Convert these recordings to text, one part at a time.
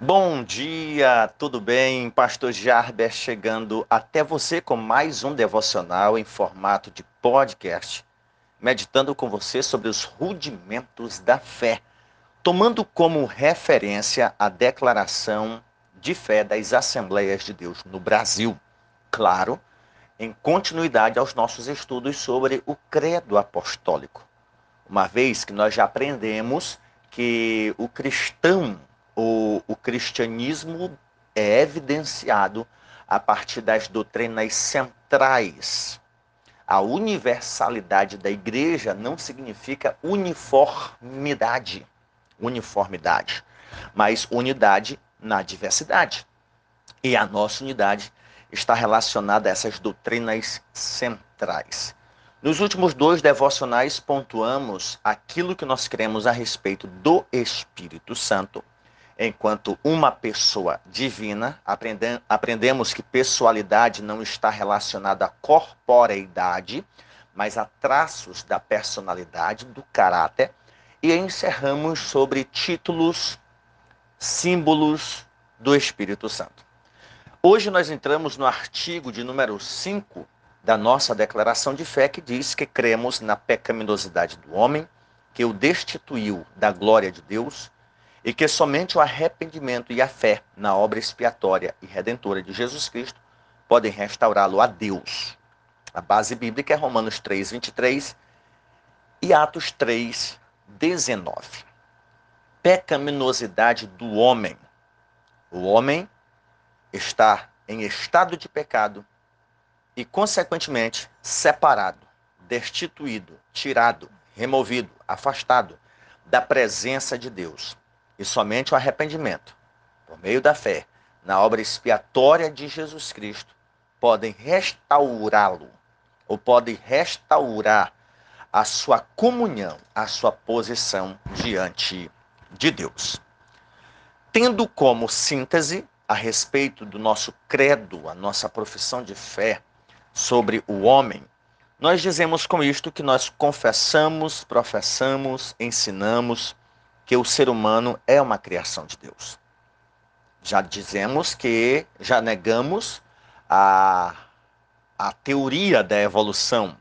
Bom dia, tudo bem? Pastor Jarber chegando até você com mais um devocional em formato de podcast, meditando com você sobre os rudimentos da fé, tomando como referência a declaração de fé das Assembleias de Deus no Brasil. Claro, em continuidade aos nossos estudos sobre o credo apostólico. Uma vez que nós já aprendemos que o cristão o, o cristianismo é evidenciado a partir das doutrinas centrais. A universalidade da igreja não significa uniformidade, uniformidade, mas unidade na diversidade. E a nossa unidade está relacionada a essas doutrinas centrais. Nos últimos dois devocionais pontuamos aquilo que nós cremos a respeito do Espírito Santo enquanto uma pessoa divina, aprendemos que pessoalidade não está relacionada à corporeidade, mas a traços da personalidade, do caráter, e encerramos sobre títulos, símbolos do Espírito Santo. Hoje nós entramos no artigo de número 5 da nossa declaração de fé, que diz que cremos na pecaminosidade do homem, que o destituiu da glória de Deus e que somente o arrependimento e a fé na obra expiatória e redentora de Jesus Cristo podem restaurá-lo a Deus. A base bíblica é Romanos 3, 23 e Atos 3, 19. Pecaminosidade do homem. O homem está em estado de pecado e, consequentemente, separado, destituído, tirado, removido, afastado da presença de Deus e somente o arrependimento, por meio da fé, na obra expiatória de Jesus Cristo, podem restaurá-lo, ou podem restaurar a sua comunhão, a sua posição diante de Deus. Tendo como síntese a respeito do nosso credo, a nossa profissão de fé sobre o homem, nós dizemos com isto que nós confessamos, professamos, ensinamos, que o ser humano é uma criação de Deus. Já dizemos que já negamos a, a teoria da evolução.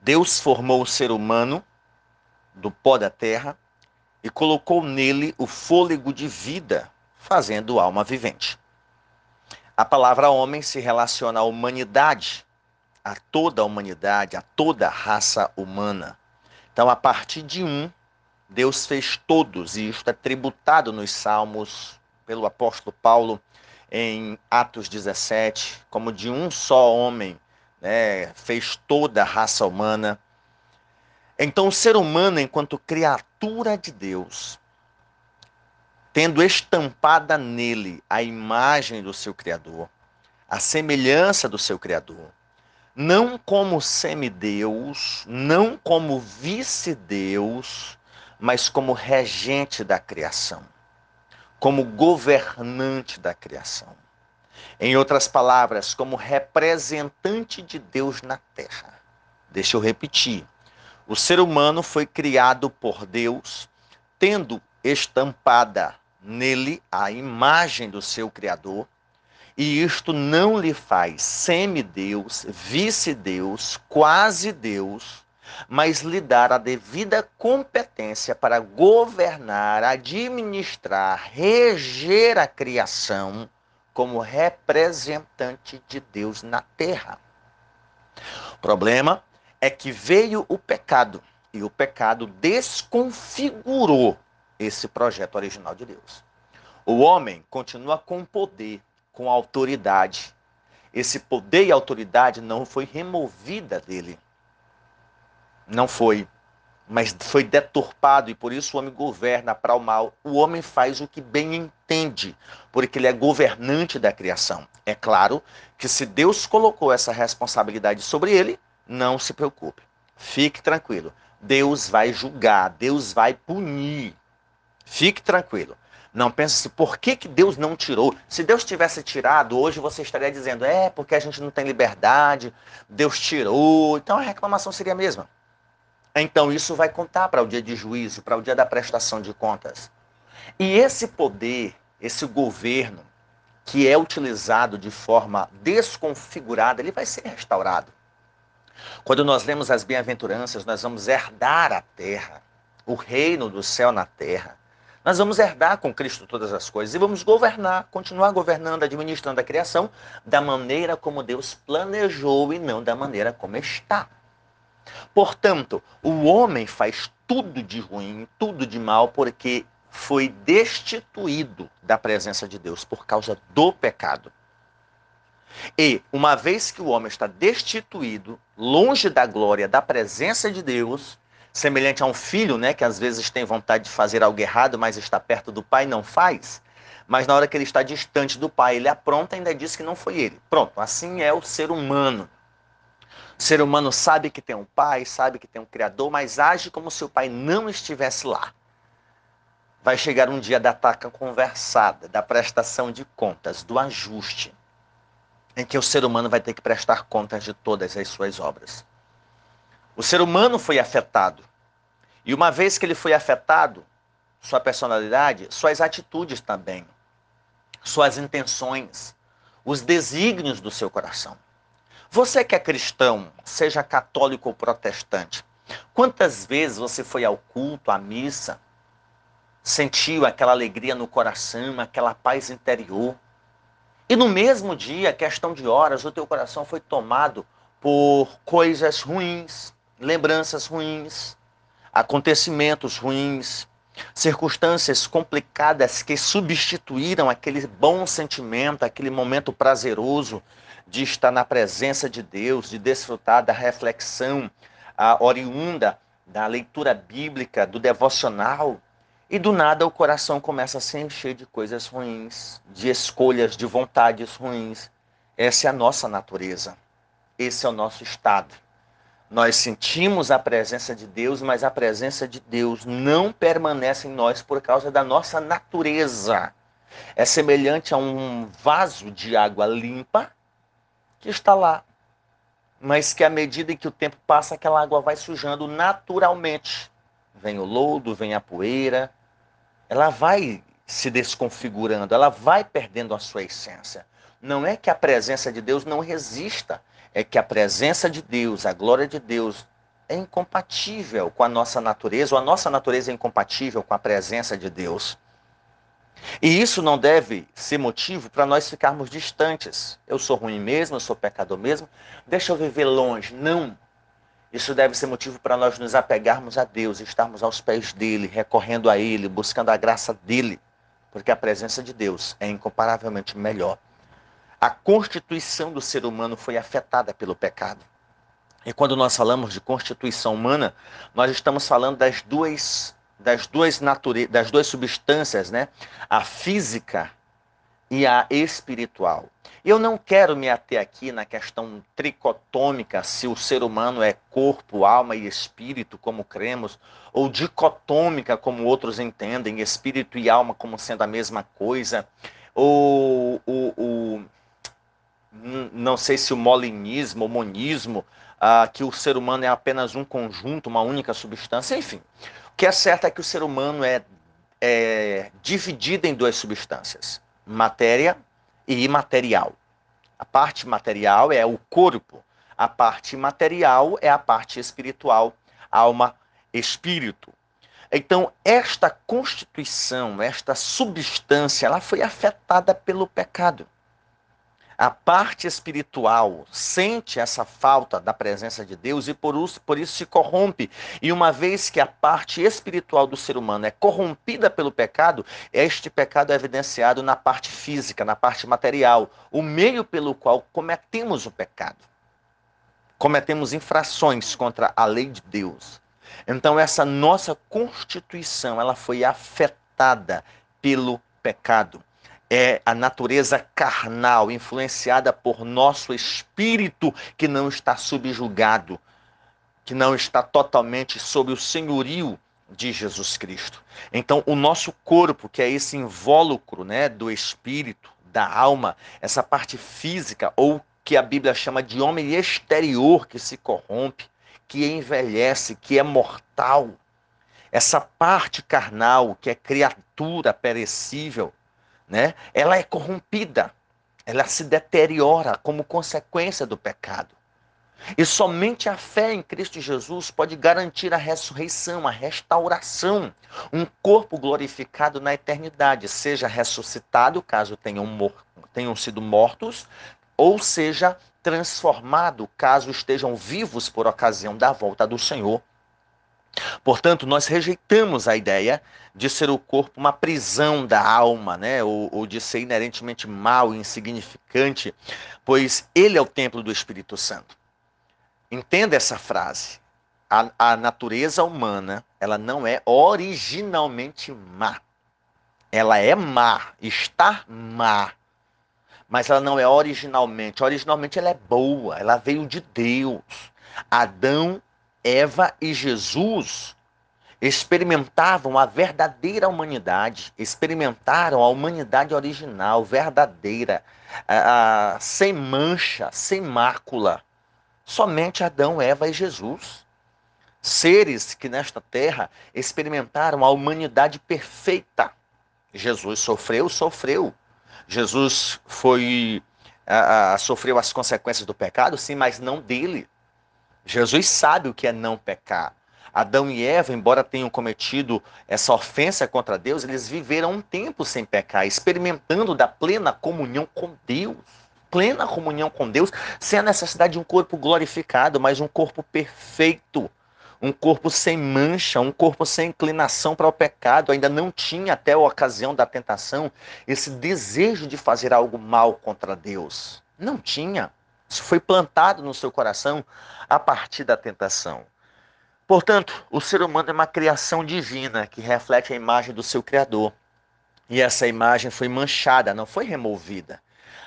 Deus formou o ser humano do pó da terra e colocou nele o fôlego de vida, fazendo alma vivente. A palavra homem se relaciona à humanidade, a toda a humanidade, a toda a raça humana. Então, a partir de um, Deus fez todos, e isto é tributado nos Salmos pelo apóstolo Paulo em Atos 17, como de um só homem, né, fez toda a raça humana. Então, o ser humano, enquanto criatura de Deus, tendo estampada nele a imagem do seu Criador, a semelhança do seu Criador, não como semideus, não como vice-deus, mas como regente da criação, como governante da criação. Em outras palavras, como representante de Deus na terra. Deixa eu repetir. O ser humano foi criado por Deus, tendo estampada nele a imagem do seu Criador, e isto não lhe faz semideus, vice-deus, quase Deus, mas lhe dar a devida competência para governar, administrar, reger a criação como representante de Deus na terra. O problema é que veio o pecado e o pecado desconfigurou esse projeto original de Deus. O homem continua com poder, com autoridade. Esse poder e autoridade não foi removida dele. Não foi. Mas foi deturpado e por isso o homem governa para o mal. O homem faz o que bem entende, porque ele é governante da criação. É claro que se Deus colocou essa responsabilidade sobre ele, não se preocupe. Fique tranquilo. Deus vai julgar, Deus vai punir. Fique tranquilo. Não pense assim, por que, que Deus não tirou? Se Deus tivesse tirado, hoje você estaria dizendo, é porque a gente não tem liberdade, Deus tirou. Então a reclamação seria a mesma. Então isso vai contar para o dia de juízo, para o dia da prestação de contas. E esse poder, esse governo, que é utilizado de forma desconfigurada, ele vai ser restaurado. Quando nós lemos as bem-aventuranças, nós vamos herdar a terra, o reino do céu na terra. Nós vamos herdar com Cristo todas as coisas e vamos governar, continuar governando, administrando a criação da maneira como Deus planejou e não da maneira como está. Portanto, o homem faz tudo de ruim, tudo de mal, porque foi destituído da presença de Deus por causa do pecado. E, uma vez que o homem está destituído, longe da glória, da presença de Deus, semelhante a um filho, né, que às vezes tem vontade de fazer algo errado, mas está perto do pai não faz, mas na hora que ele está distante do pai, ele apronta e ainda diz que não foi ele. Pronto, assim é o ser humano. Ser humano sabe que tem um pai, sabe que tem um criador, mas age como se o pai não estivesse lá. Vai chegar um dia da taca conversada, da prestação de contas, do ajuste, em que o ser humano vai ter que prestar contas de todas as suas obras. O ser humano foi afetado. E uma vez que ele foi afetado, sua personalidade, suas atitudes também, suas intenções, os desígnios do seu coração. Você que é cristão, seja católico ou protestante, quantas vezes você foi ao culto, à missa, sentiu aquela alegria no coração, aquela paz interior, e no mesmo dia, questão de horas, o teu coração foi tomado por coisas ruins, lembranças ruins, acontecimentos ruins, circunstâncias complicadas que substituíram aquele bom sentimento, aquele momento prazeroso de estar na presença de Deus, de desfrutar da reflexão a oriunda da leitura bíblica, do devocional, e do nada o coração começa a se encher de coisas ruins, de escolhas, de vontades ruins. Essa é a nossa natureza. Esse é o nosso estado. Nós sentimos a presença de Deus, mas a presença de Deus não permanece em nós por causa da nossa natureza. É semelhante a um vaso de água limpa que está lá, mas que à medida que o tempo passa, aquela água vai sujando naturalmente. Vem o lodo, vem a poeira, ela vai se desconfigurando, ela vai perdendo a sua essência. Não é que a presença de Deus não resista, é que a presença de Deus, a glória de Deus, é incompatível com a nossa natureza, ou a nossa natureza é incompatível com a presença de Deus. E isso não deve ser motivo para nós ficarmos distantes. Eu sou ruim mesmo, eu sou pecador mesmo, deixa eu viver longe. Não. Isso deve ser motivo para nós nos apegarmos a Deus, estarmos aos pés dele, recorrendo a ele, buscando a graça dele, porque a presença de Deus é incomparavelmente melhor. A constituição do ser humano foi afetada pelo pecado. E quando nós falamos de constituição humana, nós estamos falando das duas das duas, nature... das duas substâncias, né? a física e a espiritual. Eu não quero me ater aqui na questão tricotômica, se o ser humano é corpo, alma e espírito, como cremos, ou dicotômica, como outros entendem, espírito e alma como sendo a mesma coisa, ou o, o não sei se o molinismo, o monismo, ah, que o ser humano é apenas um conjunto, uma única substância, enfim. Que é certo é que o ser humano é, é dividido em duas substâncias: matéria e imaterial. A parte material é o corpo, a parte material é a parte espiritual, alma, espírito. Então, esta constituição, esta substância, ela foi afetada pelo pecado a parte espiritual sente essa falta da presença de Deus e por isso, por isso se corrompe. E uma vez que a parte espiritual do ser humano é corrompida pelo pecado, este pecado é evidenciado na parte física, na parte material, o meio pelo qual cometemos o pecado. Cometemos infrações contra a lei de Deus. Então essa nossa constituição, ela foi afetada pelo pecado é a natureza carnal, influenciada por nosso espírito que não está subjugado, que não está totalmente sob o senhorio de Jesus Cristo. Então, o nosso corpo, que é esse invólucro né, do espírito, da alma, essa parte física, ou que a Bíblia chama de homem exterior que se corrompe, que envelhece, que é mortal, essa parte carnal, que é criatura perecível, né? ela é corrompida, ela se deteriora como consequência do pecado. E somente a fé em Cristo Jesus pode garantir a ressurreição, a restauração, um corpo glorificado na eternidade, seja ressuscitado, caso tenham, tenham sido mortos, ou seja transformado, caso estejam vivos por ocasião da volta do Senhor. Portanto, nós rejeitamos a ideia de ser o corpo uma prisão da alma, né? ou, ou de ser inerentemente mal, insignificante, pois ele é o templo do Espírito Santo. Entenda essa frase. A, a natureza humana, ela não é originalmente má. Ela é má, está má. Mas ela não é originalmente. Originalmente ela é boa, ela veio de Deus. Adão, Eva e Jesus experimentavam a verdadeira humanidade, experimentaram a humanidade original, verdadeira, sem mancha, sem mácula. Somente Adão, Eva e Jesus. Seres que nesta terra experimentaram a humanidade perfeita. Jesus sofreu, sofreu. Jesus foi sofreu as consequências do pecado, sim, mas não dele. Jesus sabe o que é não pecar. Adão e Eva, embora tenham cometido essa ofensa contra Deus, eles viveram um tempo sem pecar, experimentando da plena comunhão com Deus plena comunhão com Deus, sem a necessidade de um corpo glorificado, mas um corpo perfeito, um corpo sem mancha, um corpo sem inclinação para o pecado. Ainda não tinha, até a ocasião da tentação, esse desejo de fazer algo mal contra Deus. Não tinha. Isso foi plantado no seu coração a partir da tentação. Portanto, o ser humano é uma criação divina que reflete a imagem do seu Criador. E essa imagem foi manchada, não foi removida.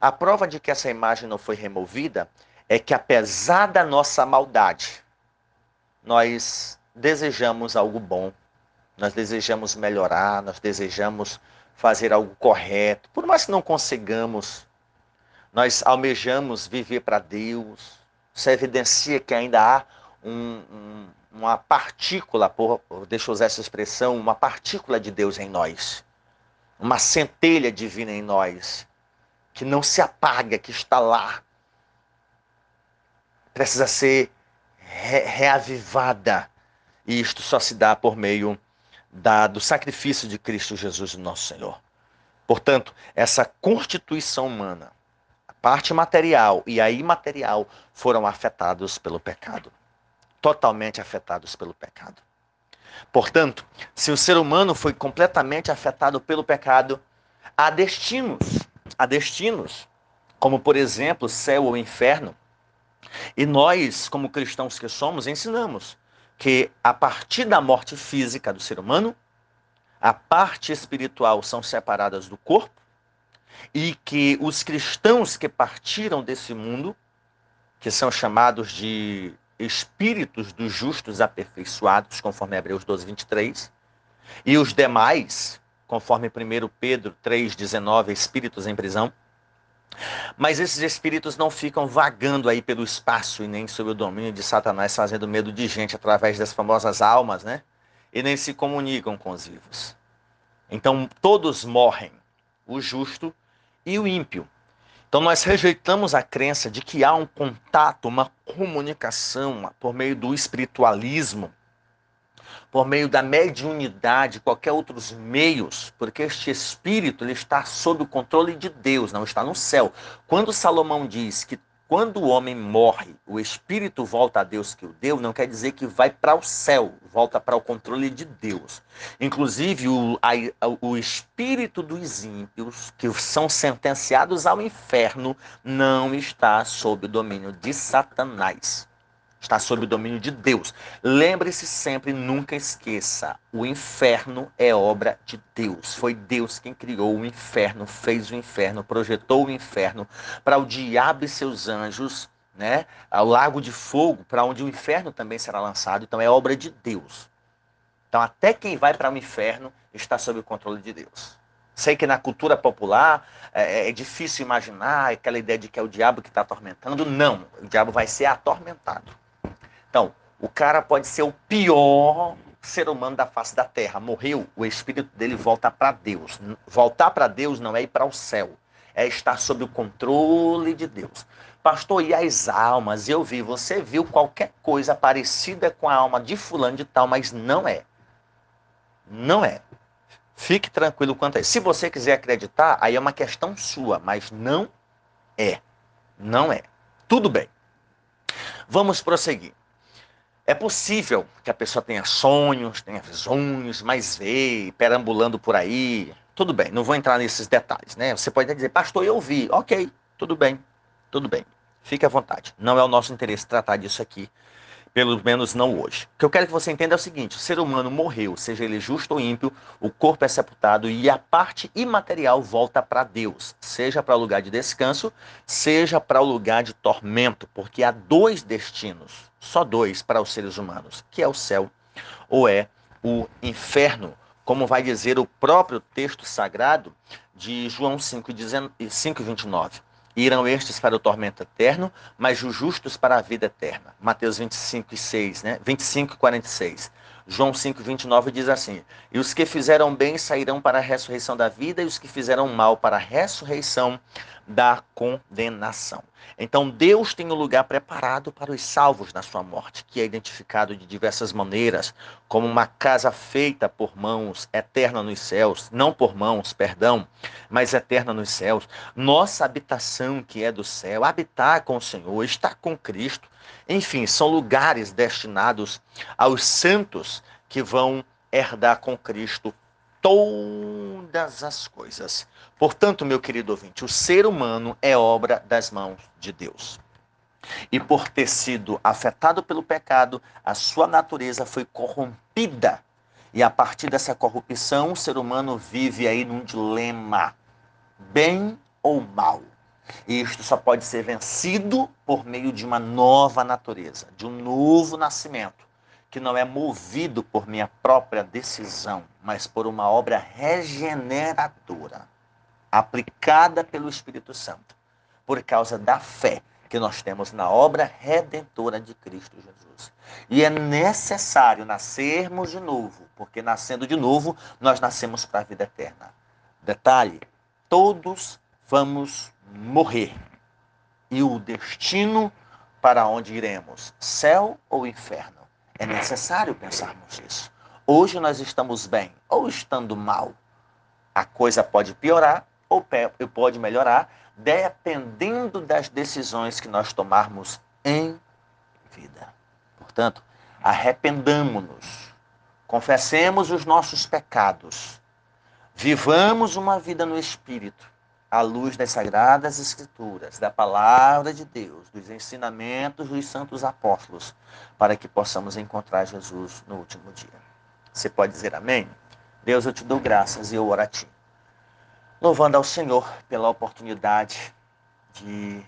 A prova de que essa imagem não foi removida é que, apesar da nossa maldade, nós desejamos algo bom, nós desejamos melhorar, nós desejamos fazer algo correto, por mais que não consigamos, nós almejamos viver para Deus. Isso evidencia que ainda há um, um, uma partícula, por, deixa eu usar essa expressão, uma partícula de Deus em nós, uma centelha divina em nós, que não se apaga, que está lá. Precisa ser re reavivada. E isto só se dá por meio da, do sacrifício de Cristo Jesus, nosso Senhor. Portanto, essa constituição humana, parte material e a imaterial, foram afetados pelo pecado. Totalmente afetados pelo pecado. Portanto, se o ser humano foi completamente afetado pelo pecado, há destinos a destinos, como por exemplo, céu ou inferno. E nós, como cristãos que somos, ensinamos que a partir da morte física do ser humano, a parte espiritual são separadas do corpo e que os cristãos que partiram desse mundo, que são chamados de espíritos dos justos aperfeiçoados, conforme Hebreus 12, 23, e os demais, conforme 1 Pedro 3,19, espíritos em prisão. Mas esses espíritos não ficam vagando aí pelo espaço e nem sob o domínio de Satanás, fazendo medo de gente através das famosas almas, né? E nem se comunicam com os vivos. Então todos morrem, o justo e o ímpio. Então nós rejeitamos a crença de que há um contato, uma comunicação por meio do espiritualismo por meio da mediunidade, qualquer outros meios, porque este espírito ele está sob o controle de Deus, não está no céu. Quando Salomão diz que quando o homem morre, o espírito volta a Deus que o deu, não quer dizer que vai para o céu, volta para o controle de Deus. Inclusive, o, a, o espírito dos ímpios, que são sentenciados ao inferno, não está sob o domínio de Satanás está sob o domínio de Deus. Lembre-se sempre, nunca esqueça: o inferno é obra de Deus. Foi Deus quem criou o inferno, fez o inferno, projetou o inferno para o diabo e seus anjos, né, ao lago de fogo, para onde o inferno também será lançado. Então é obra de Deus. Então até quem vai para o inferno está sob o controle de Deus. Sei que na cultura popular é, é difícil imaginar aquela ideia de que é o diabo que está atormentando. Não, o diabo vai ser atormentado. Então, o cara pode ser o pior, ser humano da face da terra. Morreu, o espírito dele volta para Deus. Voltar para Deus não é ir para o céu, é estar sob o controle de Deus. Pastor, e as almas? Eu vi, você viu qualquer coisa parecida com a alma de fulano de tal, mas não é. Não é. Fique tranquilo quanto a isso. Se você quiser acreditar, aí é uma questão sua, mas não é. Não é. Tudo bem. Vamos prosseguir. É possível que a pessoa tenha sonhos, tenha visões, mas vê, perambulando por aí. Tudo bem, não vou entrar nesses detalhes, né? Você pode dizer, pastor, eu vi. Ok, tudo bem, tudo bem. Fique à vontade. Não é o nosso interesse tratar disso aqui pelo menos não hoje. O que eu quero que você entenda é o seguinte: o ser humano morreu, seja ele justo ou ímpio, o corpo é sepultado e a parte imaterial volta para Deus, seja para o lugar de descanso, seja para o lugar de tormento, porque há dois destinos, só dois para os seres humanos, que é o céu ou é o inferno, como vai dizer o próprio texto sagrado de João 5:29 irão estes para o tormento eterno, mas os justos para a vida eterna. Mateus 25 e 6, né? 25 e 46. João 5, 29 diz assim: E os que fizeram bem sairão para a ressurreição da vida, e os que fizeram mal para a ressurreição da condenação. Então Deus tem um lugar preparado para os salvos na sua morte, que é identificado de diversas maneiras, como uma casa feita por mãos, eterna nos céus, não por mãos, perdão, mas eterna nos céus. Nossa habitação que é do céu, habitar com o Senhor, estar com Cristo. Enfim, são lugares destinados aos santos que vão herdar com Cristo todas as coisas. Portanto, meu querido ouvinte, o ser humano é obra das mãos de Deus. E por ter sido afetado pelo pecado, a sua natureza foi corrompida. E a partir dessa corrupção, o ser humano vive aí num dilema: bem ou mal. E isto só pode ser vencido por meio de uma nova natureza, de um novo nascimento que não é movido por minha própria decisão, mas por uma obra regeneradora, aplicada pelo Espírito Santo, por causa da fé que nós temos na obra redentora de Cristo Jesus. E é necessário nascermos de novo, porque nascendo de novo, nós nascemos para a vida eterna. Detalhe: todos vamos morrer. E o destino para onde iremos, céu ou inferno? É necessário pensarmos isso. Hoje nós estamos bem ou estando mal. A coisa pode piorar ou pode melhorar, dependendo das decisões que nós tomarmos em vida. Portanto, arrependamos-nos, confessemos os nossos pecados, vivamos uma vida no Espírito à luz das sagradas escrituras, da palavra de Deus, dos ensinamentos dos santos apóstolos, para que possamos encontrar Jesus no último dia. Você pode dizer amém? Deus, eu te dou graças e eu oro a ti. Louvando ao Senhor pela oportunidade de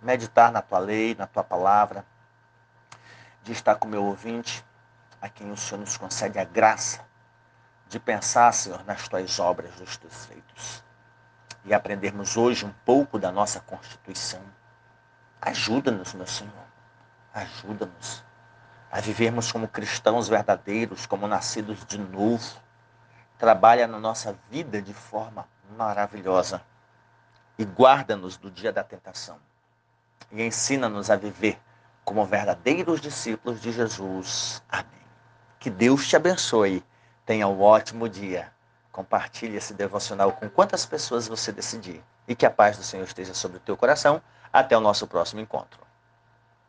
meditar na tua lei, na tua palavra, de estar com o meu ouvinte, a quem o Senhor nos concede a graça de pensar, Senhor, nas tuas obras, nos teus feitos e aprendermos hoje um pouco da nossa Constituição. Ajuda-nos, meu Senhor. Ajuda-nos a vivermos como cristãos verdadeiros, como nascidos de novo. Trabalha na nossa vida de forma maravilhosa e guarda-nos do dia da tentação. E ensina-nos a viver como verdadeiros discípulos de Jesus. Amém. Que Deus te abençoe. Tenha um ótimo dia. Compartilhe esse devocional com quantas pessoas você decidir. E que a paz do Senhor esteja sobre o teu coração. Até o nosso próximo encontro.